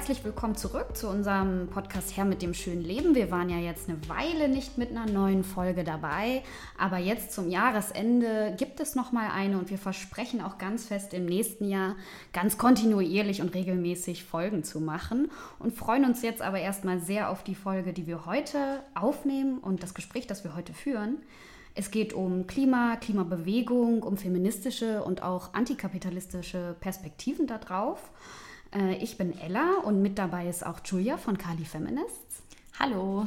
herzlich willkommen zurück zu unserem Podcast Herr mit dem schönen Leben. Wir waren ja jetzt eine Weile nicht mit einer neuen Folge dabei, aber jetzt zum Jahresende gibt es noch mal eine und wir versprechen auch ganz fest im nächsten Jahr ganz kontinuierlich und regelmäßig Folgen zu machen und freuen uns jetzt aber erstmal sehr auf die Folge, die wir heute aufnehmen und das Gespräch, das wir heute führen. Es geht um Klima, Klimabewegung, um feministische und auch antikapitalistische Perspektiven darauf. Äh, ich bin Ella und mit dabei ist auch Julia von Kali Feminists. Hallo.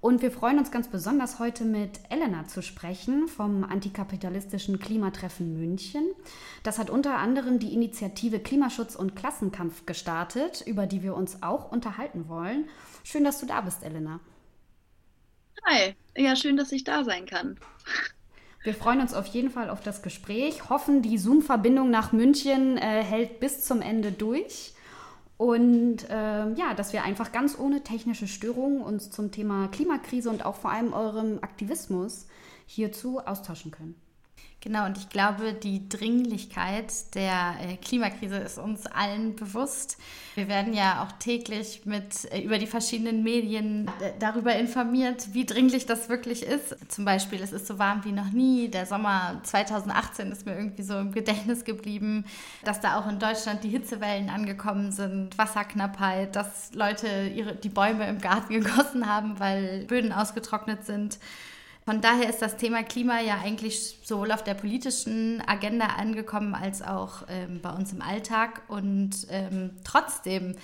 Und wir freuen uns ganz besonders heute mit Elena zu sprechen vom antikapitalistischen Klimatreffen München. Das hat unter anderem die Initiative Klimaschutz und Klassenkampf gestartet, über die wir uns auch unterhalten wollen. Schön, dass du da bist, Elena. Hi, ja, schön, dass ich da sein kann. Wir freuen uns auf jeden Fall auf das Gespräch, hoffen, die Zoom-Verbindung nach München äh, hält bis zum Ende durch. Und äh, ja, dass wir einfach ganz ohne technische Störungen uns zum Thema Klimakrise und auch vor allem eurem Aktivismus hierzu austauschen können. Genau, und ich glaube, die Dringlichkeit der äh, Klimakrise ist uns allen bewusst. Wir werden ja auch täglich mit äh, über die verschiedenen Medien äh, darüber informiert, wie dringlich das wirklich ist. Zum Beispiel, es ist so warm wie noch nie. Der Sommer 2018 ist mir irgendwie so im Gedächtnis geblieben, dass da auch in Deutschland die Hitzewellen angekommen sind, Wasserknappheit, dass Leute ihre, die Bäume im Garten gegossen haben, weil Böden ausgetrocknet sind. Von daher ist das Thema Klima ja eigentlich sowohl auf der politischen Agenda angekommen als auch ähm, bei uns im Alltag. Und ähm, trotzdem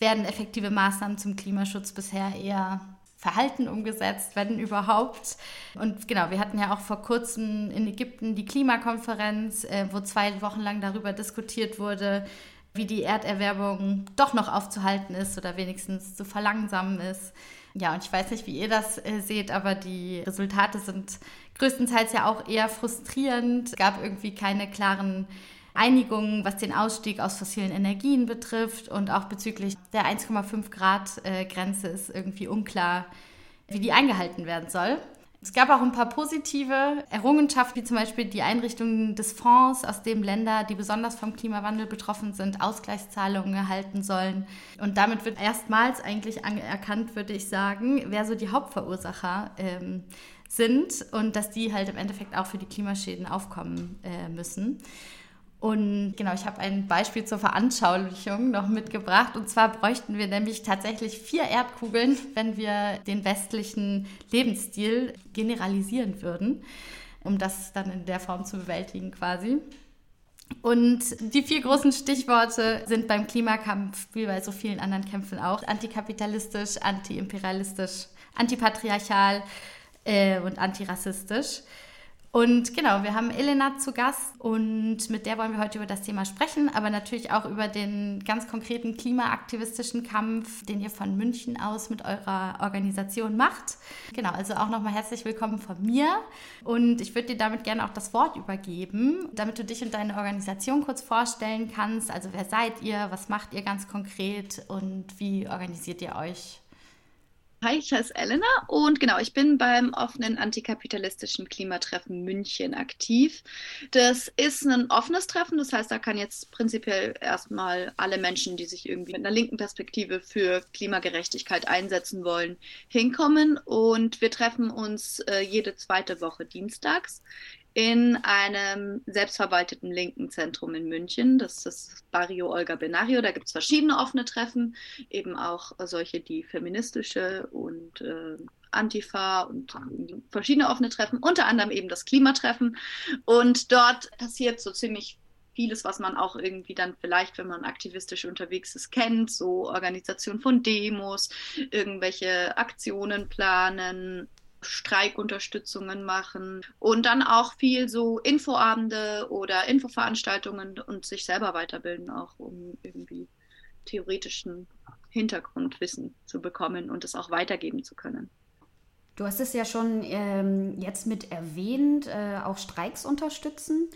werden effektive Maßnahmen zum Klimaschutz bisher eher verhalten umgesetzt, wenn überhaupt. Und genau, wir hatten ja auch vor kurzem in Ägypten die Klimakonferenz, äh, wo zwei Wochen lang darüber diskutiert wurde, wie die Erderwärmung doch noch aufzuhalten ist oder wenigstens zu verlangsamen ist. Ja, und ich weiß nicht, wie ihr das äh, seht, aber die Resultate sind größtenteils ja auch eher frustrierend. Es gab irgendwie keine klaren Einigungen, was den Ausstieg aus fossilen Energien betrifft und auch bezüglich der 1,5 Grad äh, Grenze ist irgendwie unklar, wie die eingehalten werden soll. Es gab auch ein paar positive Errungenschaften, wie zum Beispiel die Einrichtung des Fonds, aus dem Länder, die besonders vom Klimawandel betroffen sind, Ausgleichszahlungen erhalten sollen. Und damit wird erstmals eigentlich erkannt, würde ich sagen, wer so die Hauptverursacher ähm, sind und dass die halt im Endeffekt auch für die Klimaschäden aufkommen äh, müssen. Und genau, ich habe ein Beispiel zur Veranschaulichung noch mitgebracht. Und zwar bräuchten wir nämlich tatsächlich vier Erdkugeln, wenn wir den westlichen Lebensstil generalisieren würden, um das dann in der Form zu bewältigen quasi. Und die vier großen Stichworte sind beim Klimakampf, wie bei so vielen anderen Kämpfen auch, antikapitalistisch, antiimperialistisch, antipatriarchal äh, und antirassistisch. Und genau, wir haben Elena zu Gast und mit der wollen wir heute über das Thema sprechen, aber natürlich auch über den ganz konkreten klimaaktivistischen Kampf, den ihr von München aus mit eurer Organisation macht. Genau, also auch nochmal herzlich willkommen von mir und ich würde dir damit gerne auch das Wort übergeben, damit du dich und deine Organisation kurz vorstellen kannst. Also wer seid ihr, was macht ihr ganz konkret und wie organisiert ihr euch? Hi, ich heiße Elena und genau, ich bin beim offenen antikapitalistischen Klimatreffen München aktiv. Das ist ein offenes Treffen, das heißt, da kann jetzt prinzipiell erstmal alle Menschen, die sich irgendwie mit einer linken Perspektive für Klimagerechtigkeit einsetzen wollen, hinkommen. Und wir treffen uns äh, jede zweite Woche dienstags in einem selbstverwalteten linken Zentrum in München. Das ist das Barrio Olga Benario. Da gibt es verschiedene offene Treffen, eben auch solche, die feministische und äh, Antifa und verschiedene offene Treffen, unter anderem eben das Klimatreffen. Und dort passiert so ziemlich vieles, was man auch irgendwie dann vielleicht, wenn man aktivistisch unterwegs ist, kennt, so Organisation von Demos, irgendwelche Aktionen planen, Streikunterstützungen machen und dann auch viel so Infoabende oder Infoveranstaltungen und sich selber weiterbilden, auch um irgendwie theoretischen Hintergrundwissen zu bekommen und es auch weitergeben zu können. Du hast es ja schon ähm, jetzt mit erwähnt, äh, auch Streiks unterstützen.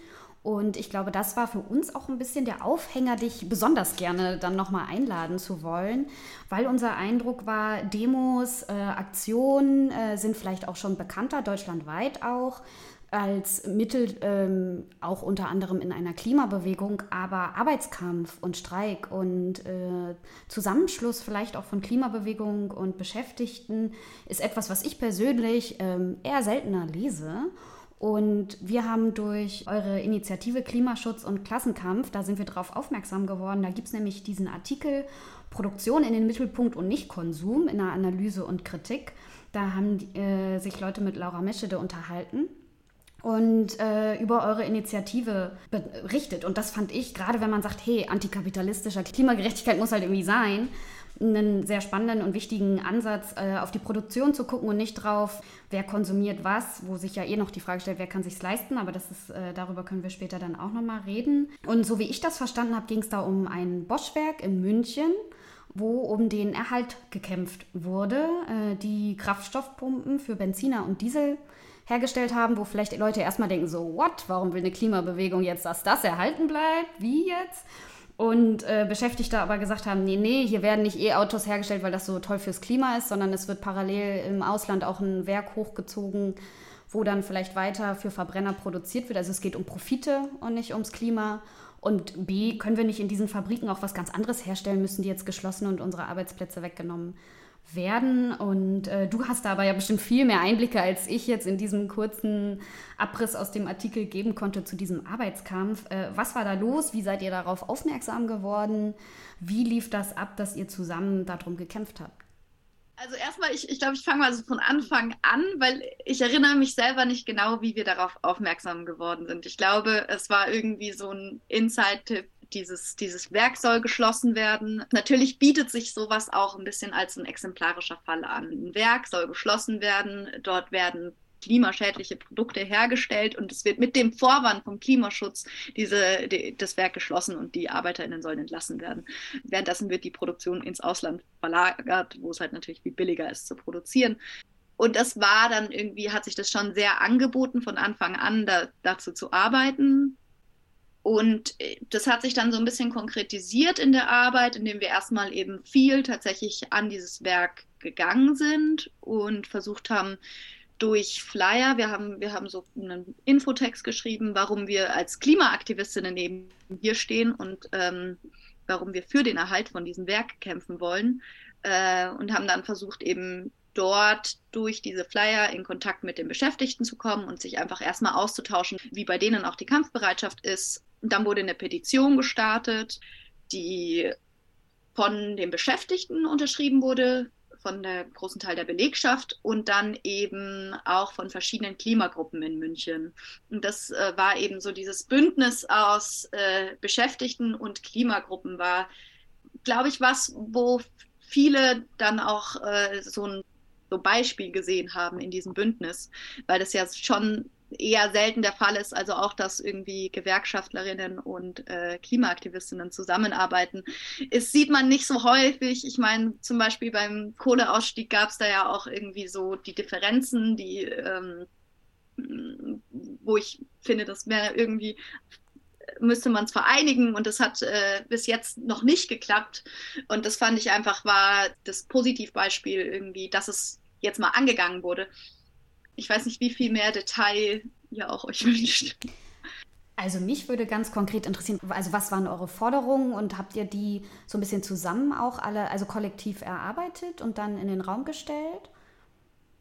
Und ich glaube, das war für uns auch ein bisschen der Aufhänger, dich besonders gerne dann nochmal einladen zu wollen, weil unser Eindruck war, Demos, äh, Aktionen äh, sind vielleicht auch schon bekannter, deutschlandweit auch als Mittel ähm, auch unter anderem in einer Klimabewegung, aber Arbeitskampf und Streik und äh, Zusammenschluss vielleicht auch von Klimabewegung und Beschäftigten ist etwas, was ich persönlich ähm, eher seltener lese. Und wir haben durch eure Initiative Klimaschutz und Klassenkampf, da sind wir darauf aufmerksam geworden, da gibt es nämlich diesen Artikel Produktion in den Mittelpunkt und nicht Konsum in der Analyse und Kritik. Da haben äh, sich Leute mit Laura Meschede unterhalten und äh, über eure Initiative berichtet. Und das fand ich, gerade wenn man sagt, hey, antikapitalistischer Klimagerechtigkeit muss halt irgendwie sein, einen sehr spannenden und wichtigen Ansatz, äh, auf die Produktion zu gucken und nicht drauf, wer konsumiert was, wo sich ja eh noch die Frage stellt, wer kann sich leisten, aber das ist, äh, darüber können wir später dann auch nochmal reden. Und so wie ich das verstanden habe, ging es da um ein Boschwerk in München wo um den Erhalt gekämpft wurde, äh, die Kraftstoffpumpen für Benziner und Diesel hergestellt haben, wo vielleicht Leute erstmal denken, so, what, warum will eine Klimabewegung jetzt, dass das erhalten bleibt? Wie jetzt? Und äh, Beschäftigte aber gesagt haben, nee, nee, hier werden nicht E-Autos hergestellt, weil das so toll fürs Klima ist, sondern es wird parallel im Ausland auch ein Werk hochgezogen, wo dann vielleicht weiter für Verbrenner produziert wird. Also es geht um Profite und nicht ums Klima. Und B, können wir nicht in diesen Fabriken auch was ganz anderes herstellen müssen, die jetzt geschlossen und unsere Arbeitsplätze weggenommen werden. Und äh, du hast da aber ja bestimmt viel mehr Einblicke, als ich jetzt in diesem kurzen Abriss aus dem Artikel geben konnte zu diesem Arbeitskampf. Äh, was war da los? Wie seid ihr darauf aufmerksam geworden? Wie lief das ab, dass ihr zusammen darum gekämpft habt? Also erstmal, ich, ich glaube, ich fange mal so von Anfang an, weil ich erinnere mich selber nicht genau, wie wir darauf aufmerksam geworden sind. Ich glaube, es war irgendwie so ein Inside-Tipp dieses, dieses Werk soll geschlossen werden. Natürlich bietet sich sowas auch ein bisschen als ein exemplarischer Fall an. Ein Werk soll geschlossen werden, dort werden klimaschädliche Produkte hergestellt und es wird mit dem Vorwand vom Klimaschutz diese, die, das Werk geschlossen und die ArbeiterInnen sollen entlassen werden. Währenddessen wird die Produktion ins Ausland verlagert, wo es halt natürlich viel billiger ist zu produzieren. Und das war dann irgendwie, hat sich das schon sehr angeboten, von Anfang an da, dazu zu arbeiten. Und äh, das hat sich dann so ein bisschen konkretisiert in der Arbeit, indem wir erstmal eben viel tatsächlich an dieses Werk gegangen sind und versucht haben, durch Flyer, wir haben, wir haben so einen Infotext geschrieben, warum wir als Klimaaktivistinnen eben hier stehen und ähm, warum wir für den Erhalt von diesem Werk kämpfen wollen. Äh, und haben dann versucht, eben dort durch diese Flyer in Kontakt mit den Beschäftigten zu kommen und sich einfach erstmal auszutauschen, wie bei denen auch die Kampfbereitschaft ist und dann wurde eine Petition gestartet, die von den Beschäftigten unterschrieben wurde, von der großen Teil der Belegschaft und dann eben auch von verschiedenen Klimagruppen in München. Und das äh, war eben so dieses Bündnis aus äh, Beschäftigten und Klimagruppen war, glaube ich, was, wo viele dann auch äh, so ein so Beispiel gesehen haben in diesem Bündnis, weil das ja schon eher selten der Fall ist, also auch, dass irgendwie Gewerkschaftlerinnen und äh, Klimaaktivistinnen zusammenarbeiten. Es sieht man nicht so häufig. Ich meine, zum Beispiel beim Kohleausstieg gab es da ja auch irgendwie so die Differenzen, die, ähm, wo ich finde, das wäre irgendwie müsste man es vereinigen und das hat äh, bis jetzt noch nicht geklappt. Und das fand ich einfach war das Positivbeispiel irgendwie, dass es jetzt mal angegangen wurde. Ich weiß nicht, wie viel mehr Detail ihr auch euch wünscht. Also mich würde ganz konkret interessieren, also was waren eure Forderungen und habt ihr die so ein bisschen zusammen auch alle, also kollektiv erarbeitet und dann in den Raum gestellt?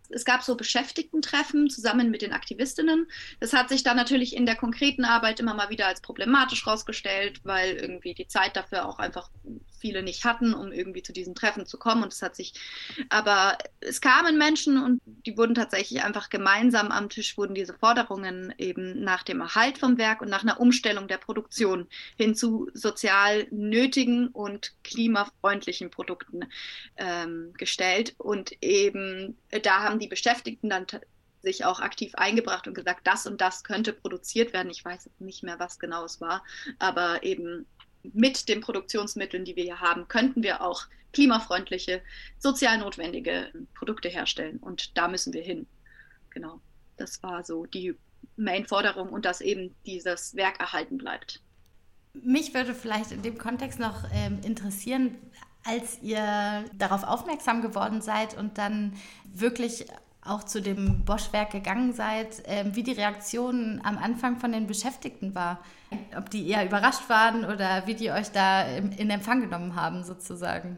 es gab so Beschäftigtentreffen zusammen mit den Aktivistinnen. Das hat sich dann natürlich in der konkreten Arbeit immer mal wieder als problematisch herausgestellt, weil irgendwie die Zeit dafür auch einfach viele nicht hatten, um irgendwie zu diesen Treffen zu kommen. Und es hat sich, aber es kamen Menschen und die wurden tatsächlich einfach gemeinsam am Tisch, wurden diese Forderungen eben nach dem Erhalt vom Werk und nach einer Umstellung der Produktion hin zu sozial nötigen und klimafreundlichen Produkten ähm, gestellt. Und eben da haben die Beschäftigten dann sich auch aktiv eingebracht und gesagt, das und das könnte produziert werden. Ich weiß nicht mehr, was genau es war, aber eben mit den Produktionsmitteln, die wir hier haben, könnten wir auch klimafreundliche, sozial notwendige Produkte herstellen. Und da müssen wir hin. Genau. Das war so die Main-Forderung und dass eben dieses Werk erhalten bleibt. Mich würde vielleicht in dem Kontext noch ähm, interessieren, als ihr darauf aufmerksam geworden seid und dann wirklich auch zu dem Bosch-Werk gegangen seid, äh, wie die Reaktion am Anfang von den Beschäftigten war. Ob die eher überrascht waren oder wie die euch da im, in Empfang genommen haben, sozusagen.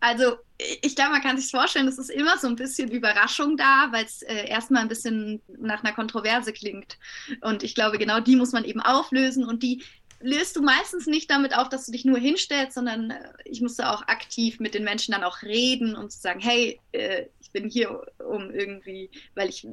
Also ich glaube, man kann sich vorstellen, es ist immer so ein bisschen Überraschung da, weil es äh, erstmal ein bisschen nach einer Kontroverse klingt. Und ich glaube, genau die muss man eben auflösen und die löst du meistens nicht damit auf, dass du dich nur hinstellst, sondern äh, ich musste auch aktiv mit den Menschen dann auch reden und zu sagen, hey, äh, ich bin hier, um irgendwie, weil ich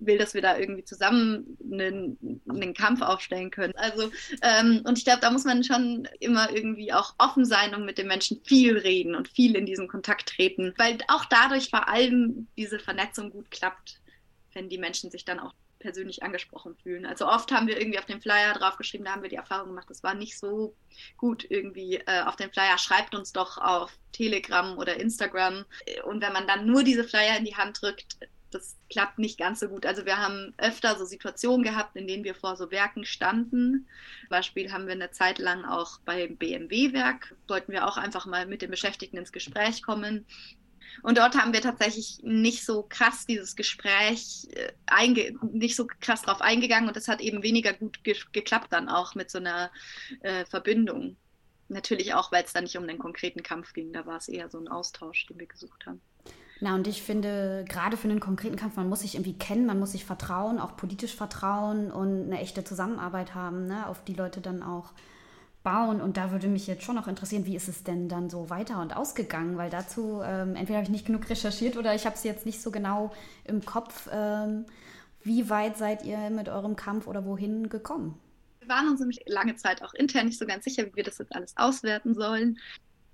will, dass wir da irgendwie zusammen einen, einen Kampf aufstellen können. Also, ähm, und ich glaube, da muss man schon immer irgendwie auch offen sein und mit den Menschen viel reden und viel in diesen Kontakt treten, weil auch dadurch vor allem diese Vernetzung gut klappt, wenn die Menschen sich dann auch persönlich angesprochen fühlen. Also oft haben wir irgendwie auf dem Flyer draufgeschrieben, da haben wir die Erfahrung gemacht, das war nicht so gut irgendwie äh, auf dem Flyer, schreibt uns doch auf Telegram oder Instagram. Und wenn man dann nur diese Flyer in die Hand drückt, das klappt nicht ganz so gut. Also wir haben öfter so Situationen gehabt, in denen wir vor so Werken standen. Zum Beispiel haben wir eine Zeit lang auch beim BMW-Werk, wollten wir auch einfach mal mit den Beschäftigten ins Gespräch kommen. Und dort haben wir tatsächlich nicht so krass dieses Gespräch äh, nicht so krass drauf eingegangen und das hat eben weniger gut ge geklappt dann auch mit so einer äh, Verbindung. Natürlich auch, weil es da nicht um den konkreten Kampf ging, da war es eher so ein Austausch, den wir gesucht haben. Na, und ich finde, gerade für einen konkreten Kampf, man muss sich irgendwie kennen, man muss sich vertrauen, auch politisch vertrauen und eine echte Zusammenarbeit haben, ne, auf die Leute dann auch bauen. Und da würde mich jetzt schon noch interessieren, wie ist es denn dann so weiter und ausgegangen? Weil dazu ähm, entweder habe ich nicht genug recherchiert oder ich habe es jetzt nicht so genau im Kopf. Ähm, wie weit seid ihr mit eurem Kampf oder wohin gekommen? Wir waren uns nämlich lange Zeit auch intern nicht so ganz sicher, wie wir das jetzt alles auswerten sollen.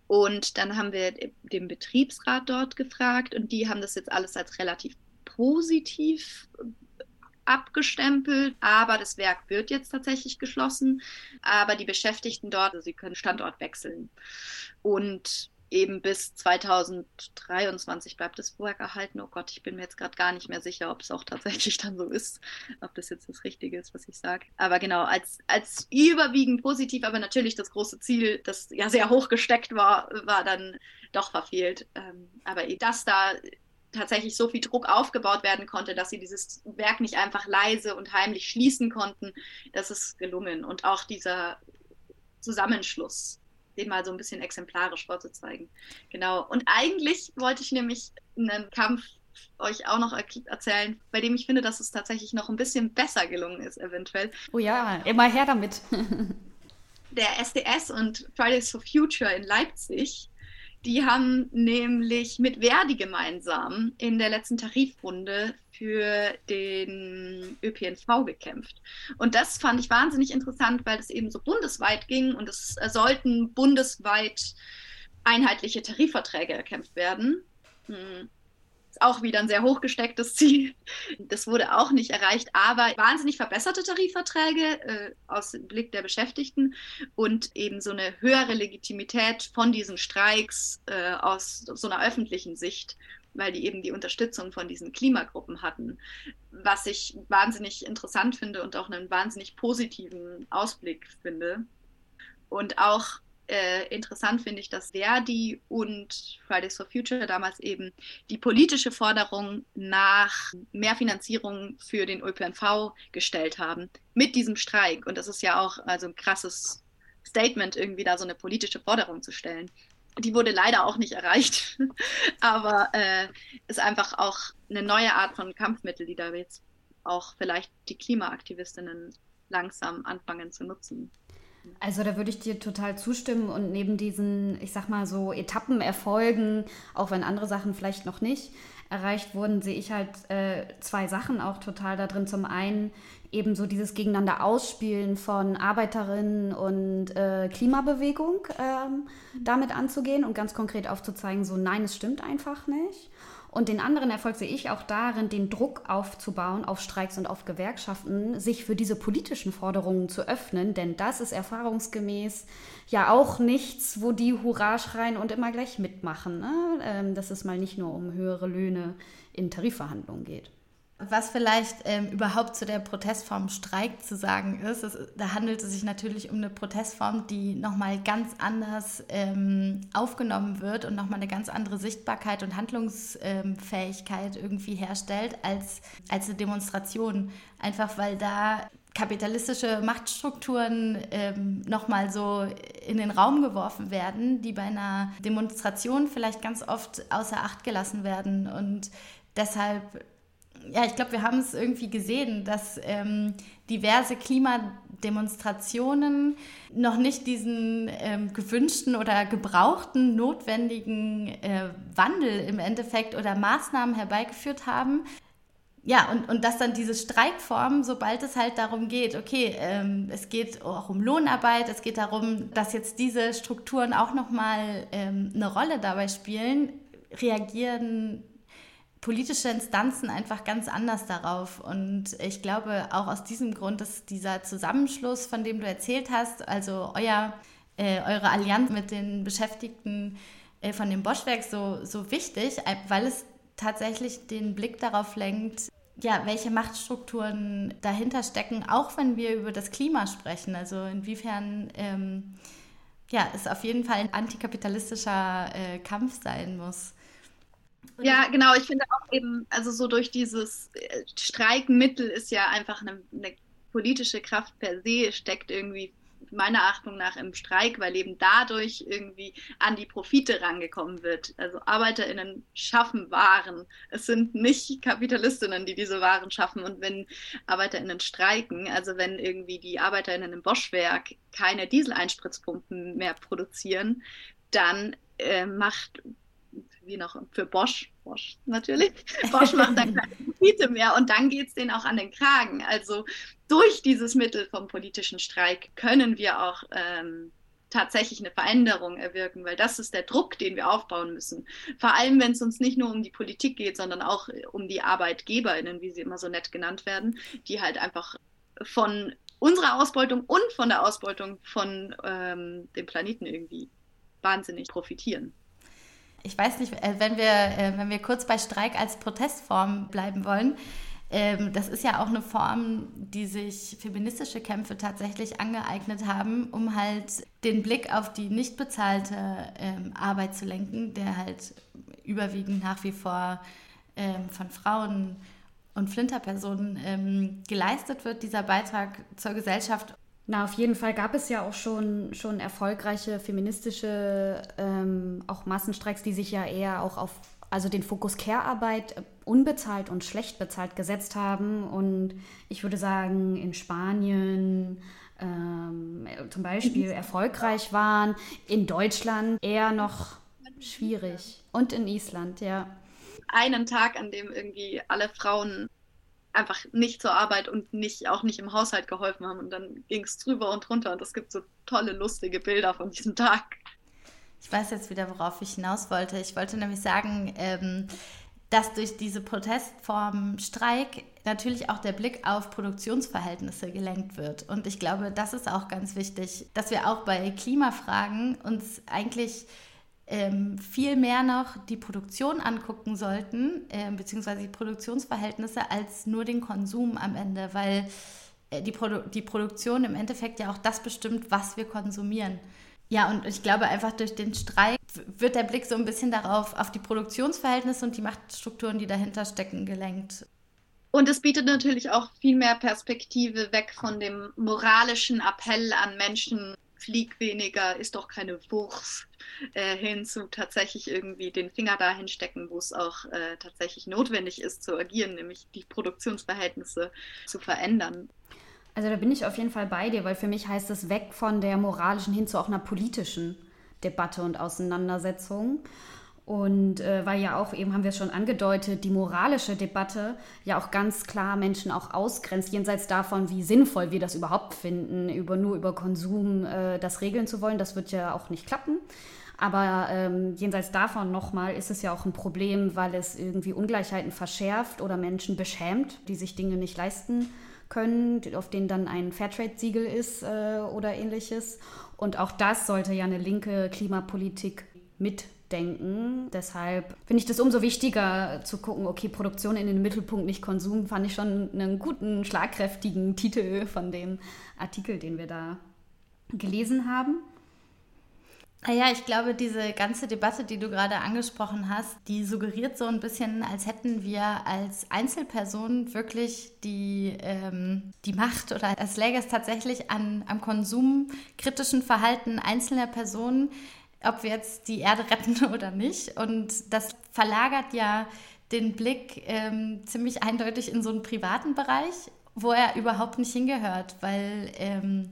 Und dann haben wir den Betriebsrat dort gefragt und die haben das jetzt alles als relativ positiv abgestempelt, aber das Werk wird jetzt tatsächlich geschlossen. Aber die Beschäftigten dort, also sie können Standort wechseln. Und eben bis 2023 bleibt das Werk erhalten. Oh Gott, ich bin mir jetzt gerade gar nicht mehr sicher, ob es auch tatsächlich dann so ist, ob das jetzt das Richtige ist, was ich sage. Aber genau, als, als überwiegend positiv, aber natürlich das große Ziel, das ja sehr hoch gesteckt war, war dann doch verfehlt. Ähm, aber dass da tatsächlich so viel Druck aufgebaut werden konnte, dass sie dieses Werk nicht einfach leise und heimlich schließen konnten, das ist gelungen. Und auch dieser Zusammenschluss, den mal so ein bisschen exemplarisch vorzuzeigen. Genau. Und eigentlich wollte ich nämlich einen Kampf euch auch noch erzählen, bei dem ich finde, dass es tatsächlich noch ein bisschen besser gelungen ist, eventuell. Oh ja, immer her damit. Der SDS und Fridays for Future in Leipzig die haben nämlich mit Verdi gemeinsam in der letzten Tarifrunde für den ÖPNV gekämpft. Und das fand ich wahnsinnig interessant, weil es eben so bundesweit ging und es sollten bundesweit einheitliche Tarifverträge erkämpft werden. Hm auch wieder ein sehr hochgestecktes Ziel. Das wurde auch nicht erreicht, aber wahnsinnig verbesserte Tarifverträge äh, aus Blick der Beschäftigten und eben so eine höhere Legitimität von diesen Streiks äh, aus so einer öffentlichen Sicht weil die eben die Unterstützung von diesen Klimagruppen hatten, was ich wahnsinnig interessant finde und auch einen wahnsinnig positiven Ausblick finde. Und auch äh, interessant finde ich, dass Verdi und Fridays for Future damals eben die politische Forderung nach mehr Finanzierung für den ÖPNV gestellt haben mit diesem Streik. Und das ist ja auch also ein krasses Statement, irgendwie da so eine politische Forderung zu stellen. Die wurde leider auch nicht erreicht, aber äh, ist einfach auch eine neue Art von Kampfmittel, die da jetzt auch vielleicht die Klimaaktivistinnen langsam anfangen zu nutzen. Also da würde ich dir total zustimmen und neben diesen, ich sag mal so Etappenerfolgen, auch wenn andere Sachen vielleicht noch nicht erreicht wurden, sehe ich halt äh, zwei Sachen auch total da drin. Zum einen eben so dieses Gegeneinander Ausspielen von Arbeiterinnen und äh, Klimabewegung ähm, damit anzugehen und ganz konkret aufzuzeigen, so nein, es stimmt einfach nicht. Und den anderen Erfolg sehe ich auch darin, den Druck aufzubauen auf Streiks und auf Gewerkschaften, sich für diese politischen Forderungen zu öffnen, denn das ist erfahrungsgemäß ja auch nichts, wo die Hurra schreien und immer gleich mitmachen. Ne? Ähm, dass es mal nicht nur um höhere Löhne in Tarifverhandlungen geht. Was vielleicht ähm, überhaupt zu der Protestform Streik zu sagen ist, ist, da handelt es sich natürlich um eine Protestform, die nochmal ganz anders ähm, aufgenommen wird und nochmal eine ganz andere Sichtbarkeit und Handlungsfähigkeit irgendwie herstellt als, als eine Demonstration. Einfach weil da kapitalistische Machtstrukturen ähm, nochmal so in den Raum geworfen werden, die bei einer Demonstration vielleicht ganz oft außer Acht gelassen werden. Und deshalb ja, ich glaube, wir haben es irgendwie gesehen, dass ähm, diverse Klimademonstrationen noch nicht diesen ähm, gewünschten oder gebrauchten, notwendigen äh, Wandel im Endeffekt oder Maßnahmen herbeigeführt haben. Ja, und, und dass dann diese Streikform, sobald es halt darum geht, okay, ähm, es geht auch um Lohnarbeit, es geht darum, dass jetzt diese Strukturen auch nochmal ähm, eine Rolle dabei spielen, reagieren politische Instanzen einfach ganz anders darauf. Und ich glaube, auch aus diesem Grund ist dieser Zusammenschluss, von dem du erzählt hast, also euer, äh, eure Allianz mit den Beschäftigten äh, von dem Boschwerk so, so wichtig, weil es tatsächlich den Blick darauf lenkt, ja, welche Machtstrukturen dahinter stecken, auch wenn wir über das Klima sprechen. Also inwiefern ähm, ja, es auf jeden Fall ein antikapitalistischer äh, Kampf sein muss. Ja, genau. Ich finde auch eben, also so durch dieses äh, Streikmittel ist ja einfach eine, eine politische Kraft per se, steckt irgendwie meiner Achtung nach im Streik, weil eben dadurch irgendwie an die Profite rangekommen wird. Also ArbeiterInnen schaffen Waren. Es sind nicht KapitalistInnen, die diese Waren schaffen. Und wenn ArbeiterInnen streiken, also wenn irgendwie die ArbeiterInnen im Boschwerk keine Dieseleinspritzpumpen mehr produzieren, dann äh, macht wie noch für Bosch, Bosch natürlich, Bosch macht dann keine Profite mehr und dann geht es denen auch an den Kragen. Also durch dieses Mittel vom politischen Streik können wir auch ähm, tatsächlich eine Veränderung erwirken, weil das ist der Druck, den wir aufbauen müssen. Vor allem, wenn es uns nicht nur um die Politik geht, sondern auch um die ArbeitgeberInnen, wie sie immer so nett genannt werden, die halt einfach von unserer Ausbeutung und von der Ausbeutung von ähm, dem Planeten irgendwie wahnsinnig profitieren ich weiß nicht, äh, wenn wir, äh, wenn wir kurz bei Streik als Protestform bleiben wollen, ähm, das ist ja auch eine Form, die sich feministische Kämpfe tatsächlich angeeignet haben, um halt den Blick auf die nicht bezahlte ähm, Arbeit zu lenken, der halt überwiegend nach wie vor ähm, von Frauen und Flinterpersonen geleistet wird, dieser Beitrag zur Gesellschaft. Na, auf jeden Fall gab es ja auch schon, schon erfolgreiche feministische, ähm, auch Massenstreiks, die sich ja eher auch auf also den Fokus Care-Arbeit äh, unbezahlt und schlecht bezahlt gesetzt haben. Und ich würde sagen, in Spanien ähm, zum Beispiel erfolgreich waren, in Deutschland eher noch schwierig. Und in Island, ja. Einen Tag, an dem irgendwie alle Frauen einfach nicht zur Arbeit und nicht, auch nicht im Haushalt geholfen haben. Und dann ging es drüber und drunter. Und es gibt so tolle, lustige Bilder von diesem Tag. Ich weiß jetzt wieder, worauf ich hinaus wollte. Ich wollte nämlich sagen, ähm, dass durch diese Protestform Streik natürlich auch der Blick auf Produktionsverhältnisse gelenkt wird. Und ich glaube, das ist auch ganz wichtig, dass wir auch bei Klimafragen uns eigentlich ähm, viel mehr noch die Produktion angucken sollten, äh, beziehungsweise die Produktionsverhältnisse, als nur den Konsum am Ende, weil äh, die, Produ die Produktion im Endeffekt ja auch das bestimmt, was wir konsumieren. Ja, und ich glaube einfach durch den Streik wird der Blick so ein bisschen darauf, auf die Produktionsverhältnisse und die Machtstrukturen, die dahinter stecken, gelenkt. Und es bietet natürlich auch viel mehr Perspektive weg von dem moralischen Appell an Menschen, flieg weniger, ist doch keine Wurst, äh, hin zu tatsächlich irgendwie den Finger dahin stecken, wo es auch äh, tatsächlich notwendig ist zu agieren, nämlich die Produktionsverhältnisse zu verändern. Also da bin ich auf jeden Fall bei dir, weil für mich heißt es weg von der moralischen hin zu auch einer politischen Debatte und Auseinandersetzung. Und äh, weil ja auch, eben haben wir es schon angedeutet, die moralische Debatte ja auch ganz klar Menschen auch ausgrenzt, jenseits davon, wie sinnvoll wir das überhaupt finden, über, nur über Konsum äh, das regeln zu wollen. Das wird ja auch nicht klappen. Aber ähm, jenseits davon nochmal ist es ja auch ein Problem, weil es irgendwie Ungleichheiten verschärft oder Menschen beschämt, die sich Dinge nicht leisten können, auf denen dann ein Fairtrade-Siegel ist äh, oder ähnliches. Und auch das sollte ja eine linke Klimapolitik mit denken. Deshalb finde ich das umso wichtiger zu gucken, okay, Produktion in den Mittelpunkt, nicht Konsum, fand ich schon einen guten, schlagkräftigen Titel von dem Artikel, den wir da gelesen haben. Naja, ah ich glaube, diese ganze Debatte, die du gerade angesprochen hast, die suggeriert so ein bisschen, als hätten wir als Einzelpersonen wirklich die, ähm, die Macht oder als läge es tatsächlich an, am konsumkritischen Verhalten einzelner Personen, ob wir jetzt die Erde retten oder nicht. Und das verlagert ja den Blick ähm, ziemlich eindeutig in so einen privaten Bereich, wo er überhaupt nicht hingehört, weil... Ähm,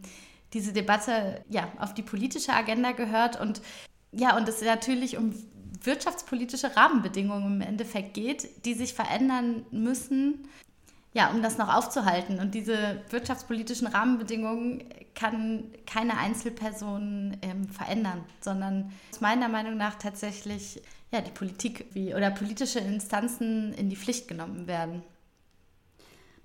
diese Debatte ja auf die politische Agenda gehört und ja, und es natürlich um wirtschaftspolitische Rahmenbedingungen im Endeffekt geht, die sich verändern müssen, ja, um das noch aufzuhalten. Und diese wirtschaftspolitischen Rahmenbedingungen kann keine Einzelperson ähm, verändern, sondern aus meiner Meinung nach tatsächlich ja, die Politik wie, oder politische Instanzen in die Pflicht genommen werden.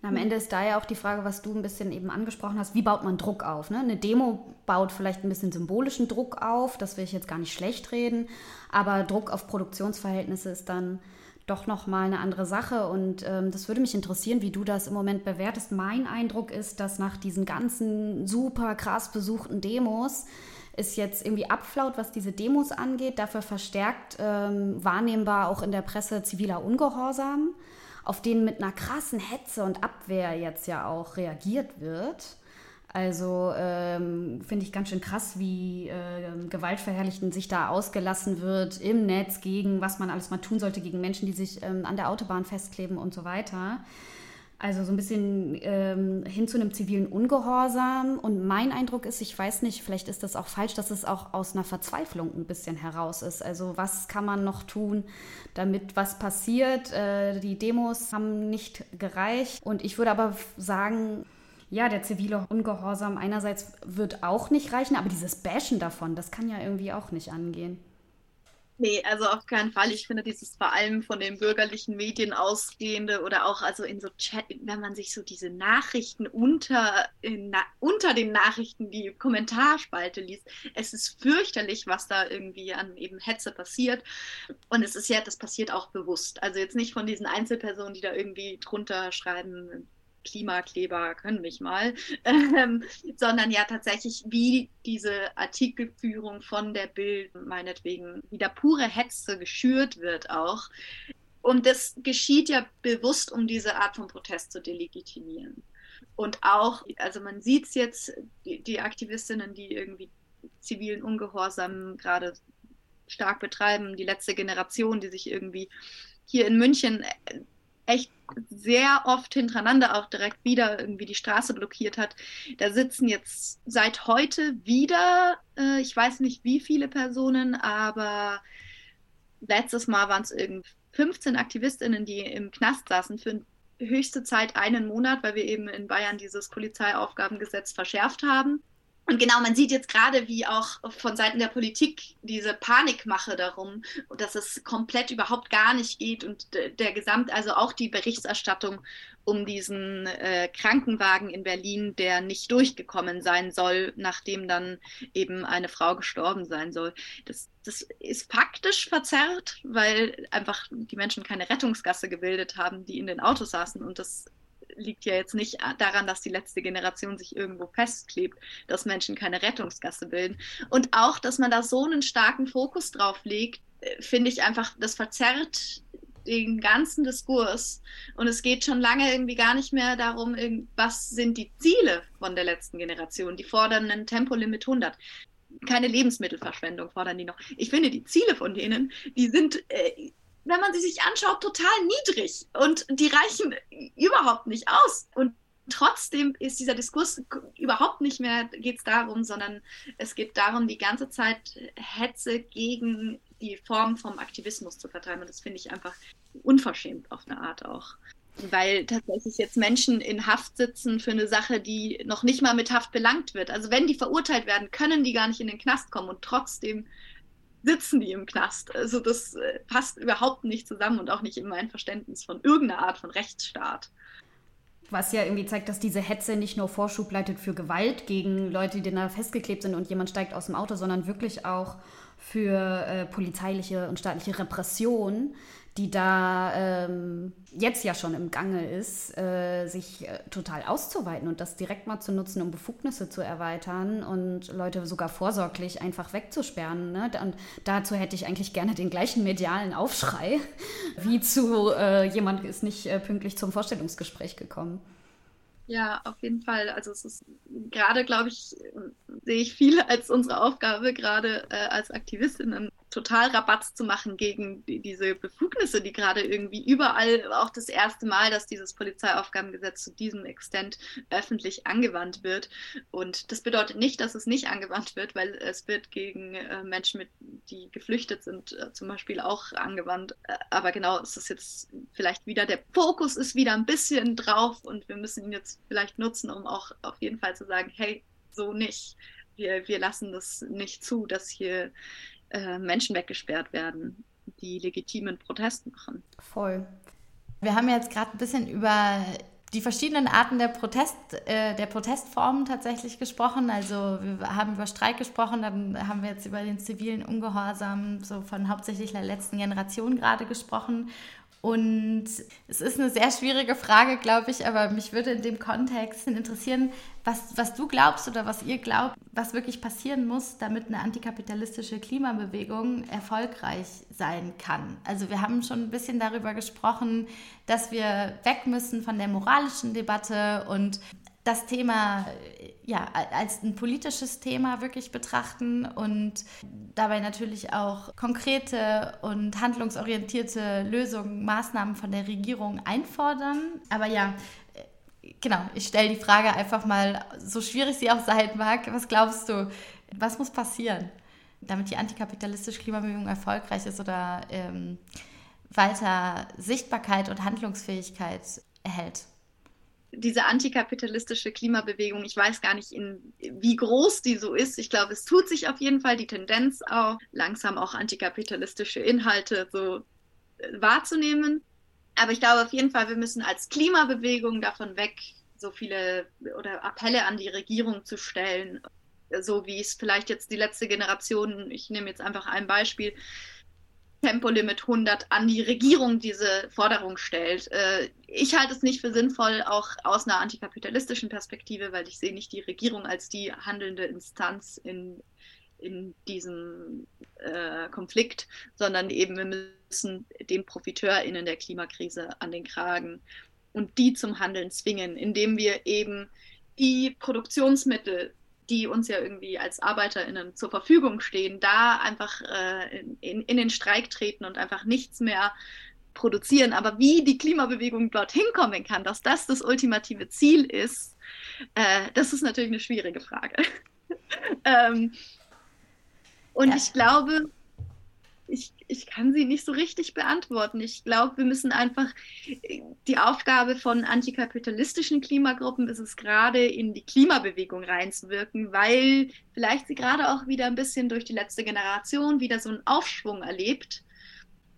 Am Ende ist da ja auch die Frage, was du ein bisschen eben angesprochen hast, wie baut man Druck auf? Ne? Eine Demo baut vielleicht ein bisschen symbolischen Druck auf, das will ich jetzt gar nicht schlecht reden, aber Druck auf Produktionsverhältnisse ist dann doch nochmal eine andere Sache und ähm, das würde mich interessieren, wie du das im Moment bewertest. Mein Eindruck ist, dass nach diesen ganzen super krass besuchten Demos es jetzt irgendwie abflaut, was diese Demos angeht, dafür verstärkt ähm, wahrnehmbar auch in der Presse ziviler Ungehorsam auf den mit einer krassen Hetze und Abwehr jetzt ja auch reagiert wird. Also ähm, finde ich ganz schön krass, wie äh, Gewaltverherrlichten sich da ausgelassen wird im Netz gegen, was man alles mal tun sollte, gegen Menschen, die sich ähm, an der Autobahn festkleben und so weiter. Also so ein bisschen ähm, hin zu einem zivilen Ungehorsam. Und mein Eindruck ist, ich weiß nicht, vielleicht ist das auch falsch, dass es auch aus einer Verzweiflung ein bisschen heraus ist. Also was kann man noch tun, damit was passiert? Äh, die Demos haben nicht gereicht. Und ich würde aber sagen, ja, der zivile Ungehorsam einerseits wird auch nicht reichen, aber dieses Bashen davon, das kann ja irgendwie auch nicht angehen. Nee, also auf keinen Fall. Ich finde dieses vor allem von den bürgerlichen Medien ausgehende oder auch also in so Chat, wenn man sich so diese Nachrichten unter, na, unter den Nachrichten, die Kommentarspalte liest, es ist fürchterlich, was da irgendwie an eben Hetze passiert. Und es ist ja, das passiert auch bewusst. Also jetzt nicht von diesen Einzelpersonen, die da irgendwie drunter schreiben, Klimakleber können mich mal, ähm, sondern ja tatsächlich, wie diese Artikelführung von der Bild meinetwegen wieder pure Hetze geschürt wird auch. Und das geschieht ja bewusst, um diese Art von Protest zu delegitimieren. Und auch, also man sieht es jetzt, die, die Aktivistinnen, die irgendwie zivilen Ungehorsam gerade stark betreiben, die letzte Generation, die sich irgendwie hier in München echt sehr oft hintereinander auch direkt wieder irgendwie die Straße blockiert hat. Da sitzen jetzt seit heute wieder, äh, ich weiß nicht wie viele Personen, aber letztes Mal waren es irgendwie 15 Aktivistinnen, die im Knast saßen für höchste Zeit einen Monat, weil wir eben in Bayern dieses Polizeiaufgabengesetz verschärft haben. Und genau, man sieht jetzt gerade, wie auch von Seiten der Politik diese Panikmache darum, dass es komplett überhaupt gar nicht geht und der Gesamt, also auch die Berichterstattung um diesen äh, Krankenwagen in Berlin, der nicht durchgekommen sein soll, nachdem dann eben eine Frau gestorben sein soll. Das, das ist faktisch verzerrt, weil einfach die Menschen keine Rettungsgasse gebildet haben, die in den Autos saßen und das liegt ja jetzt nicht daran, dass die letzte Generation sich irgendwo festklebt, dass Menschen keine Rettungsgasse bilden. Und auch, dass man da so einen starken Fokus drauf legt, äh, finde ich einfach, das verzerrt den ganzen Diskurs. Und es geht schon lange irgendwie gar nicht mehr darum, was sind die Ziele von der letzten Generation. Die fordern ein Tempolimit 100 keine Lebensmittelverschwendung fordern die noch. Ich finde, die Ziele von denen, die sind äh, wenn man sie sich anschaut, total niedrig und die reichen überhaupt nicht aus. Und trotzdem ist dieser Diskurs überhaupt nicht mehr, geht es darum, sondern es geht darum, die ganze Zeit Hetze gegen die Form vom Aktivismus zu vertreiben. Und das finde ich einfach unverschämt auf eine Art auch. Weil tatsächlich jetzt Menschen in Haft sitzen für eine Sache, die noch nicht mal mit Haft belangt wird. Also wenn die verurteilt werden, können die gar nicht in den Knast kommen und trotzdem sitzen die im Knast. Also das äh, passt überhaupt nicht zusammen und auch nicht in mein Verständnis von irgendeiner Art von Rechtsstaat. Was ja irgendwie zeigt, dass diese Hetze nicht nur Vorschub leitet für Gewalt gegen Leute, die da festgeklebt sind und jemand steigt aus dem Auto, sondern wirklich auch für äh, polizeiliche und staatliche Repression, die da ähm, jetzt ja schon im Gange ist, äh, sich äh, total auszuweiten und das direkt mal zu nutzen, um Befugnisse zu erweitern und Leute sogar vorsorglich einfach wegzusperren. Ne? Und dazu hätte ich eigentlich gerne den gleichen medialen Aufschrei, wie zu äh, jemand ist nicht äh, pünktlich zum Vorstellungsgespräch gekommen. Ja, auf jeden Fall. Also es ist gerade, glaube ich, sehe ich viel als unsere Aufgabe, gerade äh, als Aktivistinnen, total Rabatz zu machen gegen die, diese Befugnisse, die gerade irgendwie überall, auch das erste Mal, dass dieses Polizeiaufgabengesetz zu diesem Extent öffentlich angewandt wird. Und das bedeutet nicht, dass es nicht angewandt wird, weil es wird gegen äh, Menschen, mit, die geflüchtet sind, äh, zum Beispiel auch angewandt. Äh, aber genau, es ist jetzt vielleicht wieder, der Fokus ist wieder ein bisschen drauf und wir müssen ihn jetzt vielleicht nutzen, um auch auf jeden Fall zu sagen, hey, so nicht. Wir, wir lassen das nicht zu, dass hier äh, Menschen weggesperrt werden, die legitimen Protest machen. Voll. Wir haben jetzt gerade ein bisschen über die verschiedenen Arten der, Protest, äh, der Protestformen tatsächlich gesprochen. Also wir haben über Streik gesprochen, dann haben wir jetzt über den zivilen Ungehorsam so von hauptsächlich der letzten Generation gerade gesprochen. Und es ist eine sehr schwierige Frage, glaube ich, aber mich würde in dem Kontext interessieren, was, was du glaubst oder was ihr glaubt, was wirklich passieren muss, damit eine antikapitalistische Klimabewegung erfolgreich sein kann. Also wir haben schon ein bisschen darüber gesprochen, dass wir weg müssen von der moralischen Debatte und das Thema ja, als ein politisches Thema wirklich betrachten und dabei natürlich auch konkrete und handlungsorientierte Lösungen, Maßnahmen von der Regierung einfordern. Aber ja, genau, ich stelle die Frage einfach mal, so schwierig sie auch sein mag, was glaubst du, was muss passieren, damit die antikapitalistische Klimabewegung erfolgreich ist oder ähm, weiter Sichtbarkeit und Handlungsfähigkeit erhält? Diese antikapitalistische Klimabewegung, ich weiß gar nicht, in, wie groß die so ist. Ich glaube, es tut sich auf jeden Fall die Tendenz auch, langsam auch antikapitalistische Inhalte so äh, wahrzunehmen. Aber ich glaube auf jeden Fall, wir müssen als Klimabewegung davon weg, so viele oder Appelle an die Regierung zu stellen, so wie es vielleicht jetzt die letzte Generation, ich nehme jetzt einfach ein Beispiel, Tempolimit 100 an die Regierung diese Forderung stellt. Äh, ich halte es nicht für sinnvoll, auch aus einer antikapitalistischen Perspektive, weil ich sehe nicht die Regierung als die handelnde Instanz in, in diesem äh, Konflikt, sondern eben wir müssen den ProfiteurInnen der Klimakrise an den Kragen und die zum Handeln zwingen, indem wir eben die Produktionsmittel die uns ja irgendwie als ArbeiterInnen zur Verfügung stehen, da einfach äh, in, in den Streik treten und einfach nichts mehr produzieren. Aber wie die Klimabewegung dorthin kommen kann, dass das das ultimative Ziel ist, äh, das ist natürlich eine schwierige Frage. ähm, und ja. ich glaube, ich, ich kann sie nicht so richtig beantworten. Ich glaube, wir müssen einfach die Aufgabe von antikapitalistischen Klimagruppen ist es gerade in die Klimabewegung reinzuwirken, weil vielleicht sie gerade auch wieder ein bisschen durch die letzte Generation wieder so einen Aufschwung erlebt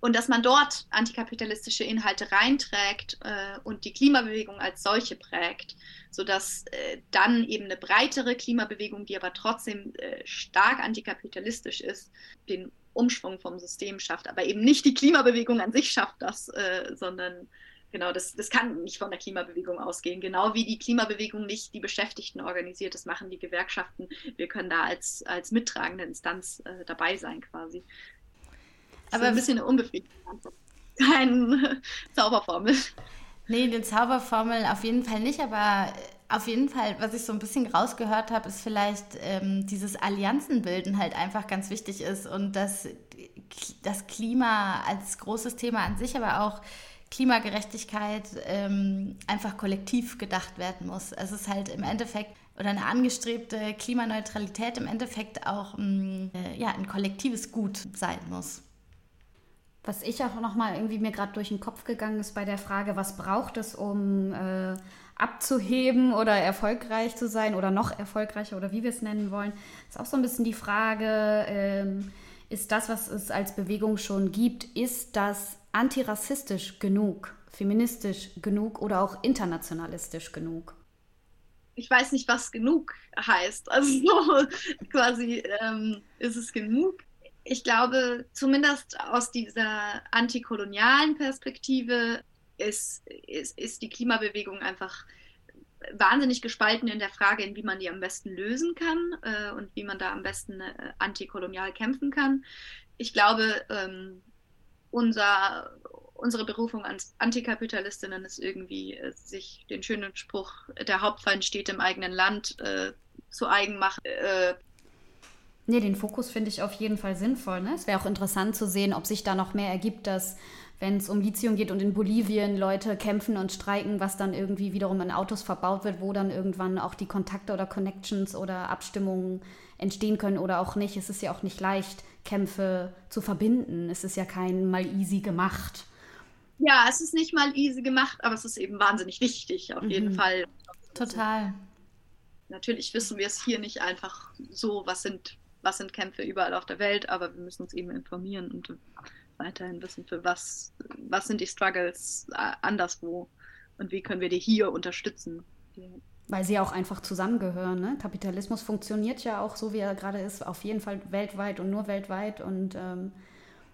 und dass man dort antikapitalistische Inhalte reinträgt äh, und die Klimabewegung als solche prägt, sodass äh, dann eben eine breitere Klimabewegung, die aber trotzdem äh, stark antikapitalistisch ist, den Umschwung vom System schafft. Aber eben nicht die Klimabewegung an sich schafft das, äh, sondern genau, das, das kann nicht von der Klimabewegung ausgehen. Genau wie die Klimabewegung nicht die Beschäftigten organisiert, das machen die Gewerkschaften. Wir können da als, als mittragende Instanz äh, dabei sein quasi. Das Aber ein bisschen eine unbefriedigende Antwort. Keine Zauberformel. Nee, eine Zauberformel auf jeden Fall nicht, aber auf jeden Fall, was ich so ein bisschen rausgehört habe, ist vielleicht ähm, dieses Allianzenbilden halt einfach ganz wichtig ist und dass das Klima als großes Thema an sich, aber auch Klimagerechtigkeit ähm, einfach kollektiv gedacht werden muss. Es ist halt im Endeffekt oder eine angestrebte Klimaneutralität im Endeffekt auch ähm, äh, ja, ein kollektives Gut sein muss. Was ich auch noch mal irgendwie mir gerade durch den Kopf gegangen ist bei der Frage, was braucht es, um äh, abzuheben oder erfolgreich zu sein oder noch erfolgreicher oder wie wir es nennen wollen, ist auch so ein bisschen die Frage, ähm, ist das, was es als Bewegung schon gibt, ist das antirassistisch genug, feministisch genug oder auch internationalistisch genug? Ich weiß nicht, was genug heißt. Also quasi ähm, ist es genug. Ich glaube, zumindest aus dieser antikolonialen Perspektive ist, ist, ist die Klimabewegung einfach wahnsinnig gespalten in der Frage, wie man die am besten lösen kann äh, und wie man da am besten äh, antikolonial kämpfen kann. Ich glaube, ähm, unser, unsere Berufung als Antikapitalistinnen ist irgendwie, äh, sich den schönen Spruch, der Hauptfeind steht im eigenen Land, äh, zu eigen machen. Nee, den Fokus finde ich auf jeden Fall sinnvoll. Ne? Es wäre auch interessant zu sehen, ob sich da noch mehr ergibt, dass wenn es um Lithium geht und in Bolivien Leute kämpfen und streiken, was dann irgendwie wiederum in Autos verbaut wird, wo dann irgendwann auch die Kontakte oder Connections oder Abstimmungen entstehen können oder auch nicht. Es ist ja auch nicht leicht, Kämpfe zu verbinden. Es ist ja kein mal easy gemacht. Ja, es ist nicht mal easy gemacht, aber es ist eben wahnsinnig wichtig, auf mhm. jeden Fall. Total. Natürlich wissen wir es hier nicht einfach so, was sind, was sind Kämpfe überall auf der Welt, aber wir müssen uns eben informieren und weiterhin wissen, für was, was sind die Struggles äh, anderswo und wie können wir die hier unterstützen. Weil sie auch einfach zusammengehören. Ne? Kapitalismus funktioniert ja auch so, wie er gerade ist, auf jeden Fall weltweit und nur weltweit. Und ähm,